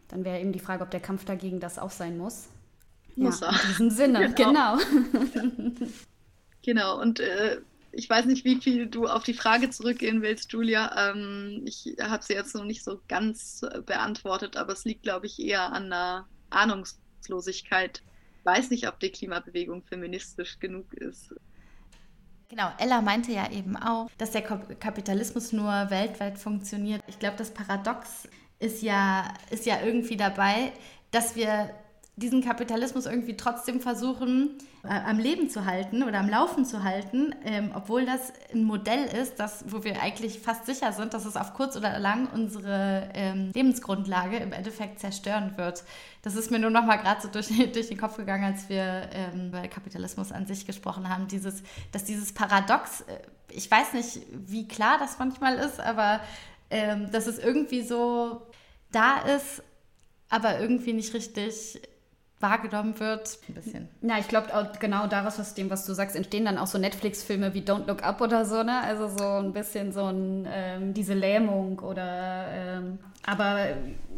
dann wäre eben die Frage, ob der Kampf dagegen das auch sein muss. Muss ja, er. In diesem Sinne, genau. Genau, genau. und äh, ich weiß nicht, wie viel du auf die Frage zurückgehen willst, Julia. Ähm, ich habe sie jetzt noch nicht so ganz äh, beantwortet, aber es liegt, glaube ich, eher an einer Ahnungslosigkeit. Ich weiß nicht, ob die Klimabewegung feministisch genug ist. Genau, Ella meinte ja eben auch, dass der Kapitalismus nur weltweit funktioniert. Ich glaube, das Paradox ist ja, ist ja irgendwie dabei, dass wir diesen Kapitalismus irgendwie trotzdem versuchen, äh, am Leben zu halten oder am Laufen zu halten, ähm, obwohl das ein Modell ist, das, wo wir eigentlich fast sicher sind, dass es auf kurz oder lang unsere ähm, Lebensgrundlage im Endeffekt zerstören wird. Das ist mir nur noch mal gerade so durch, durch, den Kopf gegangen, als wir ähm, über Kapitalismus an sich gesprochen haben. Dieses, dass dieses Paradox, äh, ich weiß nicht, wie klar das manchmal ist, aber ähm, dass es irgendwie so da ist, aber irgendwie nicht richtig wahrgenommen wird. Ein bisschen. Ja, ich glaube genau daraus, aus dem, was du sagst, entstehen dann auch so Netflix-Filme wie Don't Look Up oder so, ne? Also so ein bisschen so ein, ähm, diese Lähmung oder ähm, aber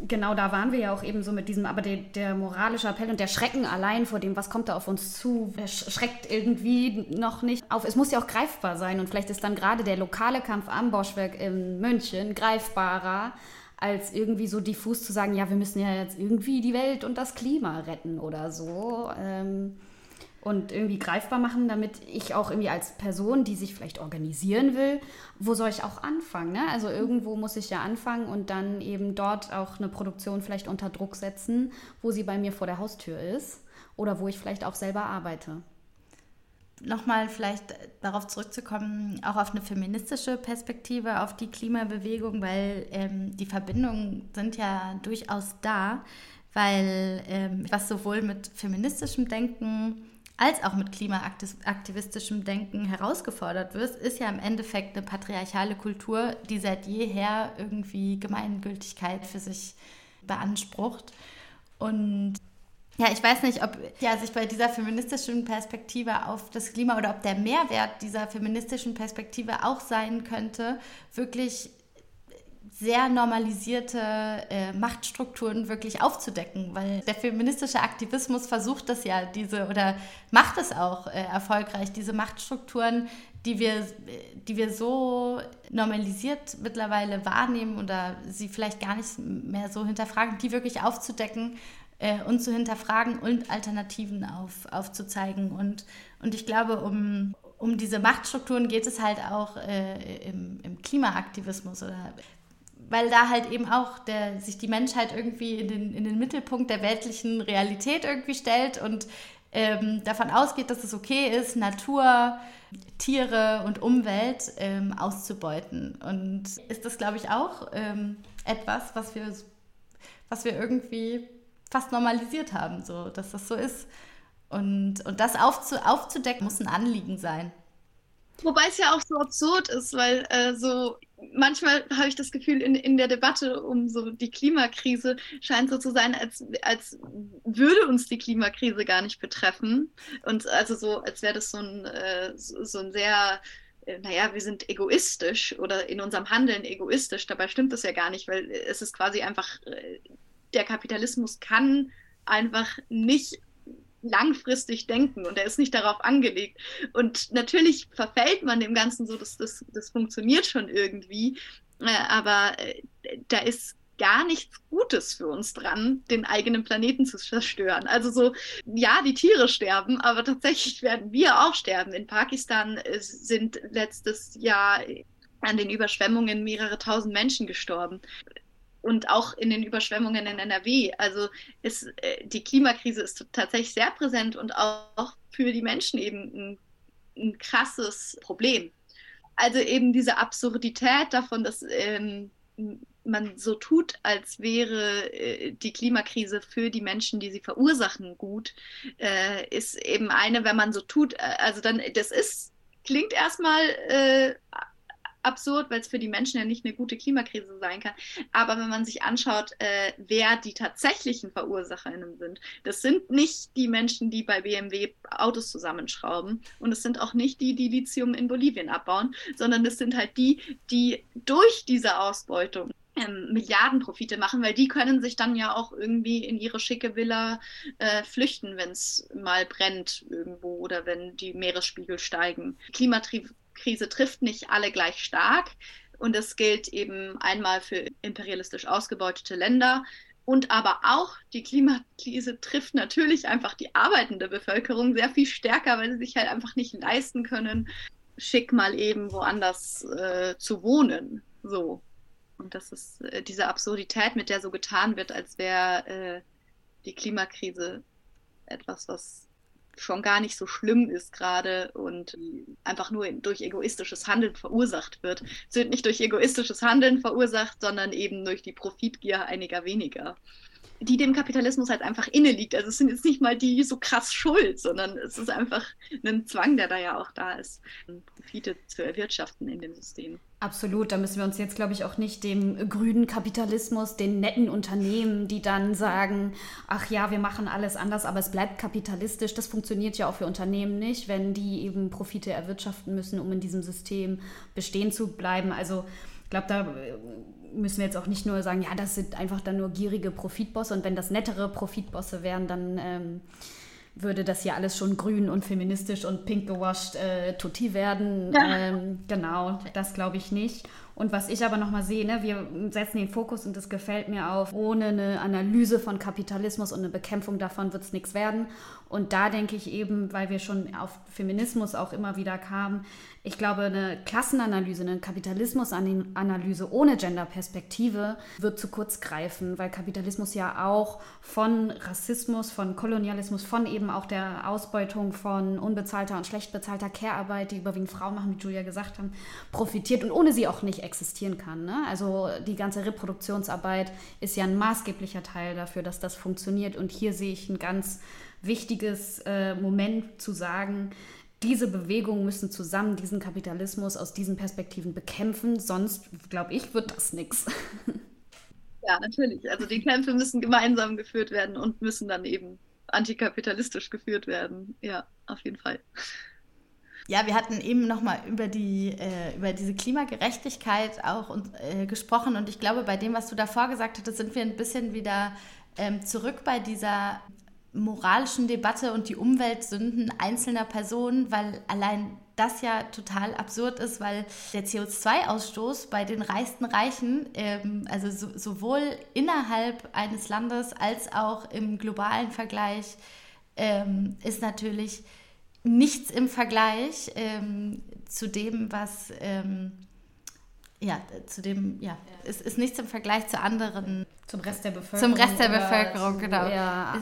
genau da waren wir ja auch eben so mit diesem, aber der, der, moralische Appell und der Schrecken allein vor dem, was kommt da auf uns zu, schreckt irgendwie noch nicht auf. Es muss ja auch greifbar sein und vielleicht ist dann gerade der lokale Kampf am Boschwerk in München greifbarer als irgendwie so diffus zu sagen, ja, wir müssen ja jetzt irgendwie die Welt und das Klima retten oder so. Ähm, und irgendwie greifbar machen, damit ich auch irgendwie als Person, die sich vielleicht organisieren will, wo soll ich auch anfangen? Ne? Also irgendwo muss ich ja anfangen und dann eben dort auch eine Produktion vielleicht unter Druck setzen, wo sie bei mir vor der Haustür ist oder wo ich vielleicht auch selber arbeite nochmal vielleicht darauf zurückzukommen, auch auf eine feministische Perspektive, auf die Klimabewegung, weil ähm, die Verbindungen sind ja durchaus da, weil ähm, was sowohl mit feministischem Denken als auch mit klimaaktivistischem Denken herausgefordert wird, ist ja im Endeffekt eine patriarchale Kultur, die seit jeher irgendwie Gemeingültigkeit für sich beansprucht. Und ja, ich weiß nicht, ob ja, sich bei dieser feministischen Perspektive auf das Klima oder ob der Mehrwert dieser feministischen Perspektive auch sein könnte, wirklich sehr normalisierte äh, Machtstrukturen wirklich aufzudecken, weil der feministische Aktivismus versucht das ja, diese oder macht es auch äh, erfolgreich, diese Machtstrukturen, die wir, die wir so normalisiert mittlerweile wahrnehmen oder sie vielleicht gar nicht mehr so hinterfragen, die wirklich aufzudecken äh, und zu hinterfragen und Alternativen auf, aufzuzeigen. Und, und ich glaube, um, um diese Machtstrukturen geht es halt auch äh, im, im Klimaaktivismus oder weil da halt eben auch der, sich die Menschheit irgendwie in den, in den Mittelpunkt der weltlichen Realität irgendwie stellt und ähm, davon ausgeht, dass es okay ist, Natur, Tiere und Umwelt ähm, auszubeuten. Und ist das, glaube ich, auch ähm, etwas, was wir, was wir irgendwie fast normalisiert haben, so, dass das so ist. Und, und das aufzu, aufzudecken, muss ein Anliegen sein. Wobei es ja auch so absurd ist, weil äh, so manchmal habe ich das Gefühl, in, in der Debatte um so die Klimakrise scheint so zu sein, als, als würde uns die Klimakrise gar nicht betreffen. Und also so, als wäre das so ein, äh, so, so ein sehr äh, naja, wir sind egoistisch oder in unserem Handeln egoistisch. Dabei stimmt das ja gar nicht, weil es ist quasi einfach, äh, der Kapitalismus kann einfach nicht langfristig denken und er ist nicht darauf angelegt. Und natürlich verfällt man dem Ganzen so, dass das, das funktioniert schon irgendwie, äh, aber da ist gar nichts Gutes für uns dran, den eigenen Planeten zu zerstören. Also so, ja, die Tiere sterben, aber tatsächlich werden wir auch sterben. In Pakistan äh, sind letztes Jahr an den Überschwemmungen mehrere tausend Menschen gestorben. Und auch in den Überschwemmungen in NRW. Also ist, äh, die Klimakrise ist tatsächlich sehr präsent und auch für die Menschen eben ein, ein krasses Problem. Also eben diese Absurdität davon, dass ähm, man so tut, als wäre äh, die Klimakrise für die Menschen, die sie verursachen, gut, äh, ist eben eine, wenn man so tut, äh, also dann, das ist, klingt erstmal äh, absurd, weil es für die Menschen ja nicht eine gute Klimakrise sein kann. Aber wenn man sich anschaut, äh, wer die tatsächlichen VerursacherInnen sind, das sind nicht die Menschen, die bei BMW Autos zusammenschrauben und es sind auch nicht die, die Lithium in Bolivien abbauen, sondern es sind halt die, die durch diese Ausbeutung ähm, Milliardenprofite machen, weil die können sich dann ja auch irgendwie in ihre schicke Villa äh, flüchten, wenn es mal brennt irgendwo oder wenn die Meeresspiegel steigen. Klimakrise trifft nicht alle gleich stark und das gilt eben einmal für imperialistisch ausgebeutete Länder. Und aber auch die Klimakrise trifft natürlich einfach die arbeitende Bevölkerung sehr viel stärker, weil sie sich halt einfach nicht leisten können, schick mal eben woanders äh, zu wohnen. So. Und das ist äh, diese Absurdität, mit der so getan wird, als wäre äh, die Klimakrise etwas, was schon gar nicht so schlimm ist gerade und einfach nur durch egoistisches Handeln verursacht wird. Es wird nicht durch egoistisches Handeln verursacht, sondern eben durch die Profitgier einiger weniger die dem Kapitalismus halt einfach inne liegt. Also es sind jetzt nicht mal die so krass schuld, sondern es ist einfach ein Zwang, der da ja auch da ist, Profite zu erwirtschaften in dem System. Absolut, da müssen wir uns jetzt, glaube ich, auch nicht dem grünen Kapitalismus, den netten Unternehmen, die dann sagen, ach ja, wir machen alles anders, aber es bleibt kapitalistisch. Das funktioniert ja auch für Unternehmen nicht, wenn die eben Profite erwirtschaften müssen, um in diesem System bestehen zu bleiben. Also ich glaube, da müssen wir jetzt auch nicht nur sagen, ja, das sind einfach dann nur gierige Profitbosse und wenn das nettere Profitbosse wären, dann ähm, würde das hier alles schon grün und feministisch und pink gewascht äh, tutti werden. Ja. Ähm, genau, das glaube ich nicht. Und was ich aber nochmal sehe, ne, wir setzen den Fokus und das gefällt mir auf, ohne eine Analyse von Kapitalismus und eine Bekämpfung davon wird es nichts werden. Und da denke ich eben, weil wir schon auf Feminismus auch immer wieder kamen, ich glaube, eine Klassenanalyse, eine Kapitalismusanalyse ohne Genderperspektive wird zu kurz greifen, weil Kapitalismus ja auch von Rassismus, von Kolonialismus, von eben auch der Ausbeutung von unbezahlter und schlecht bezahlter Care-Arbeit, die überwiegend Frauen machen, wie Julia gesagt haben, profitiert und ohne sie auch nicht existieren kann. Ne? Also die ganze Reproduktionsarbeit ist ja ein maßgeblicher Teil dafür, dass das funktioniert. Und hier sehe ich ein ganz wichtiges äh, Moment zu sagen, diese Bewegungen müssen zusammen diesen Kapitalismus aus diesen Perspektiven bekämpfen, sonst, glaube ich, wird das nichts. Ja, natürlich. Also die Kämpfe müssen gemeinsam geführt werden und müssen dann eben antikapitalistisch geführt werden. Ja, auf jeden Fall. Ja, wir hatten eben nochmal über, die, äh, über diese Klimagerechtigkeit auch und, äh, gesprochen und ich glaube, bei dem, was du davor gesagt hattest, sind wir ein bisschen wieder ähm, zurück bei dieser moralischen Debatte und die Umweltsünden einzelner Personen, weil allein das ja total absurd ist, weil der CO2-Ausstoß bei den reichsten Reichen, ähm, also so, sowohl innerhalb eines Landes als auch im globalen Vergleich, ähm, ist natürlich nichts im Vergleich ähm, zu dem, was ähm, ja, zu dem, ja. Es ist nichts im Vergleich zu anderen. Zum Rest der Bevölkerung. Zum Rest der Bevölkerung, genau. Ja.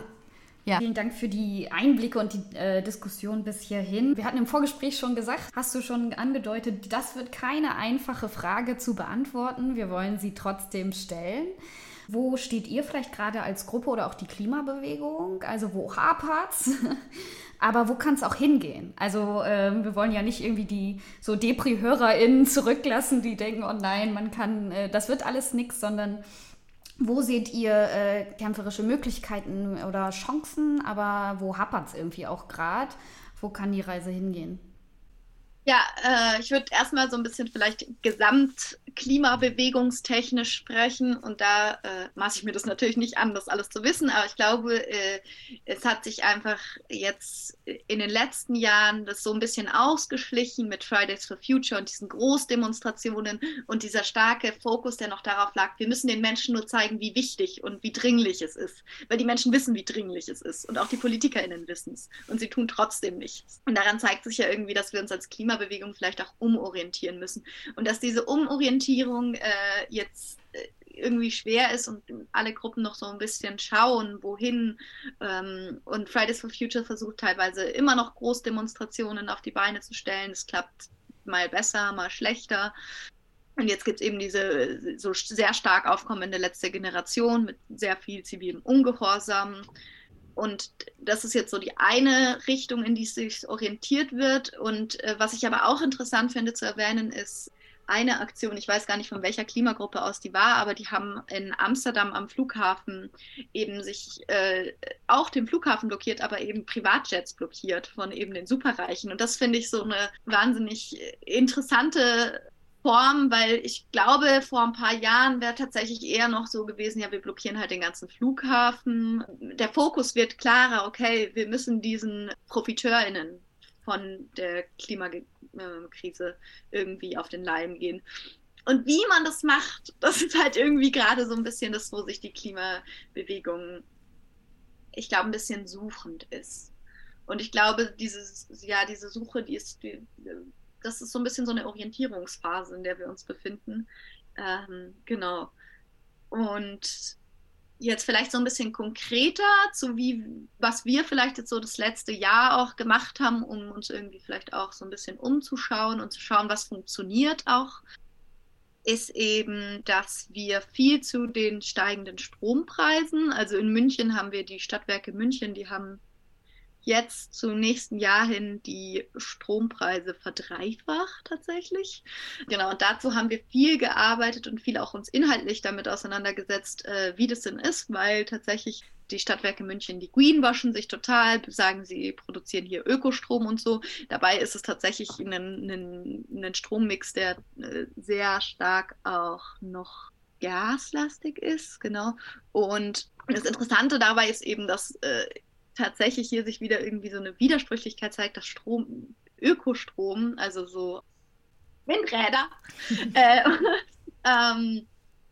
Ja. Vielen Dank für die Einblicke und die äh, Diskussion bis hierhin. Wir hatten im Vorgespräch schon gesagt, hast du schon angedeutet, das wird keine einfache Frage zu beantworten. Wir wollen sie trotzdem stellen. Wo steht ihr vielleicht gerade als Gruppe oder auch die Klimabewegung? Also wo hapert's? Aber wo kann es auch hingehen? Also ähm, wir wollen ja nicht irgendwie die so Depri-HörerInnen zurücklassen, die denken, oh nein, man kann, äh, das wird alles nichts, sondern wo seht ihr äh, kämpferische Möglichkeiten oder Chancen, aber wo hapert es irgendwie auch gerade? Wo kann die Reise hingehen? Ja, äh, ich würde erstmal so ein bisschen vielleicht gesamt klimabewegungstechnisch sprechen und da äh, maße ich mir das natürlich nicht an, das alles zu wissen, aber ich glaube, äh, es hat sich einfach jetzt in den letzten Jahren das so ein bisschen ausgeschlichen mit Fridays for Future und diesen Großdemonstrationen und dieser starke Fokus, der noch darauf lag, wir müssen den Menschen nur zeigen, wie wichtig und wie dringlich es ist, weil die Menschen wissen, wie dringlich es ist und auch die PolitikerInnen wissen es und sie tun trotzdem nichts. Und daran zeigt sich ja irgendwie, dass wir uns als Klimabewegung vielleicht auch umorientieren müssen und dass diese Umorientierung Orientierung äh, jetzt äh, irgendwie schwer ist und alle Gruppen noch so ein bisschen schauen, wohin. Ähm, und Fridays for Future versucht teilweise immer noch Großdemonstrationen auf die Beine zu stellen. Es klappt mal besser, mal schlechter. Und jetzt gibt es eben diese so sehr stark aufkommende letzte Generation mit sehr viel zivilem Ungehorsam. Und das ist jetzt so die eine Richtung, in die sich orientiert wird. Und äh, was ich aber auch interessant finde zu erwähnen, ist eine Aktion, ich weiß gar nicht von welcher Klimagruppe aus die war, aber die haben in Amsterdam am Flughafen eben sich äh, auch den Flughafen blockiert, aber eben Privatjets blockiert von eben den Superreichen. Und das finde ich so eine wahnsinnig interessante Form, weil ich glaube, vor ein paar Jahren wäre tatsächlich eher noch so gewesen, ja, wir blockieren halt den ganzen Flughafen. Der Fokus wird klarer, okay, wir müssen diesen ProfiteurInnen von der Klimakrise irgendwie auf den Leim gehen. Und wie man das macht, das ist halt irgendwie gerade so ein bisschen das, wo sich die Klimabewegung, ich glaube, ein bisschen suchend ist. Und ich glaube, dieses, ja, diese Suche, die ist, die, das ist so ein bisschen so eine Orientierungsphase, in der wir uns befinden. Ähm, genau. Und jetzt vielleicht so ein bisschen konkreter zu wie, was wir vielleicht jetzt so das letzte Jahr auch gemacht haben, um uns irgendwie vielleicht auch so ein bisschen umzuschauen und zu schauen, was funktioniert auch, ist eben, dass wir viel zu den steigenden Strompreisen, also in München haben wir die Stadtwerke München, die haben jetzt zum nächsten Jahr hin die Strompreise verdreifacht tatsächlich. Genau, und dazu haben wir viel gearbeitet und viel auch uns inhaltlich damit auseinandergesetzt, äh, wie das denn ist, weil tatsächlich die Stadtwerke München, die greenwaschen sich total, sagen, sie produzieren hier Ökostrom und so. Dabei ist es tatsächlich ein, ein, ein Strommix, der äh, sehr stark auch noch gaslastig ist, genau. Und das Interessante dabei ist eben, dass äh, tatsächlich hier sich wieder irgendwie so eine Widersprüchlichkeit zeigt, dass Strom, Ökostrom, also so Windräder, äh, ähm,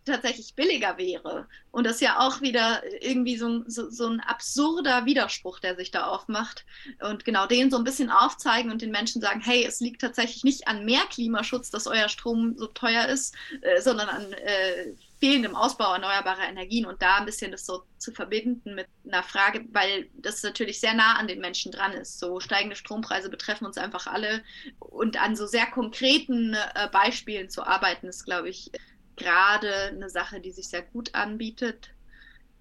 tatsächlich billiger wäre. Und das ist ja auch wieder irgendwie so, so, so, ein absurder Widerspruch, der sich da aufmacht. Und genau den so ein bisschen aufzeigen und den Menschen sagen, hey, es liegt tatsächlich nicht an mehr Klimaschutz, dass euer Strom so teuer ist, äh, sondern an äh, fehlendem Ausbau erneuerbarer Energien und da ein bisschen das so zu verbinden mit einer Frage, weil das natürlich sehr nah an den Menschen dran ist. So steigende Strompreise betreffen uns einfach alle und an so sehr konkreten äh, Beispielen zu arbeiten, ist, glaube ich, gerade eine Sache, die sich sehr gut anbietet.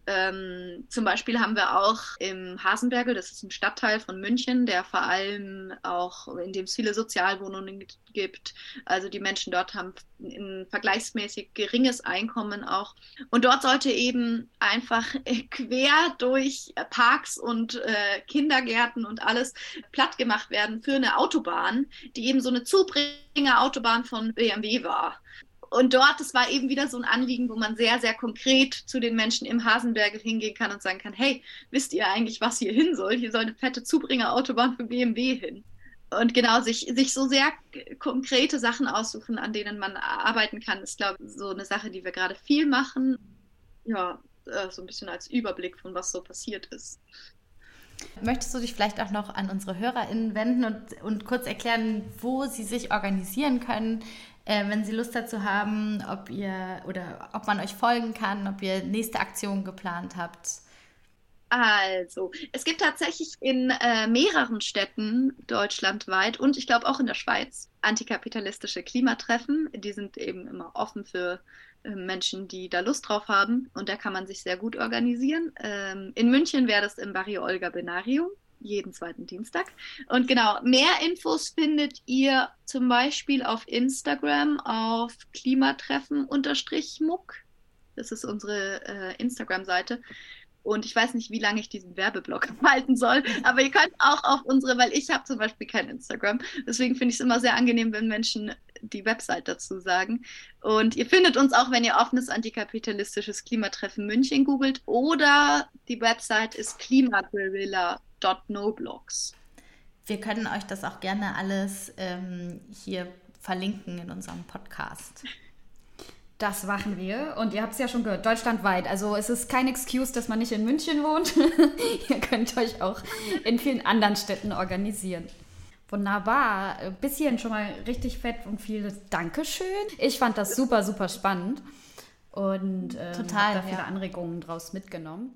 Ähm, zum Beispiel haben wir auch im Hasenbergel, das ist ein Stadtteil von München, der vor allem auch, in dem es viele Sozialwohnungen gibt. Also die Menschen dort haben ein vergleichsmäßig geringes Einkommen auch. Und dort sollte eben einfach quer durch Parks und äh, Kindergärten und alles platt gemacht werden für eine Autobahn, die eben so eine Zubringerautobahn von BMW war und dort, das war eben wieder so ein Anliegen, wo man sehr, sehr konkret zu den Menschen im Hasenberge hingehen kann und sagen kann, hey, wisst ihr eigentlich, was hier hin soll? Hier soll eine fette Zubringerautobahn für BMW hin. Und genau, sich, sich so sehr konkrete Sachen aussuchen, an denen man arbeiten kann, ist, glaube ich, so eine Sache, die wir gerade viel machen. Ja, äh, so ein bisschen als Überblick von was so passiert ist. Möchtest du dich vielleicht auch noch an unsere HörerInnen wenden und, und kurz erklären, wo sie sich organisieren können, äh, wenn Sie Lust dazu haben, ob ihr oder ob man euch folgen kann, ob ihr nächste Aktionen geplant habt. Also, es gibt tatsächlich in äh, mehreren Städten deutschlandweit und ich glaube auch in der Schweiz antikapitalistische Klimatreffen. Die sind eben immer offen für Menschen, die da Lust drauf haben und da kann man sich sehr gut organisieren. Ähm, in München wäre das im Barrio Olga Benario jeden zweiten Dienstag. Und genau, mehr Infos findet ihr zum Beispiel auf Instagram auf Klimatreffen-Muck. Das ist unsere äh, Instagram-Seite. Und ich weiß nicht, wie lange ich diesen Werbeblock halten soll, aber ihr könnt auch auf unsere, weil ich habe zum Beispiel kein Instagram. Deswegen finde ich es immer sehr angenehm, wenn Menschen die Website dazu sagen. Und ihr findet uns auch, wenn ihr offenes antikapitalistisches Klimatreffen München googelt oder die Website ist klimaguerilla.noblogs. Wir können euch das auch gerne alles ähm, hier verlinken in unserem Podcast. Das machen wir. Und ihr habt es ja schon gehört, deutschlandweit. Also es ist kein Excuse, dass man nicht in München wohnt. ihr könnt euch auch in vielen anderen Städten organisieren. Wunderbar. Bis hierhin schon mal richtig fett und viel Dankeschön. Ich fand das super, super spannend. Und äh, habe da viele ja. Anregungen draus mitgenommen.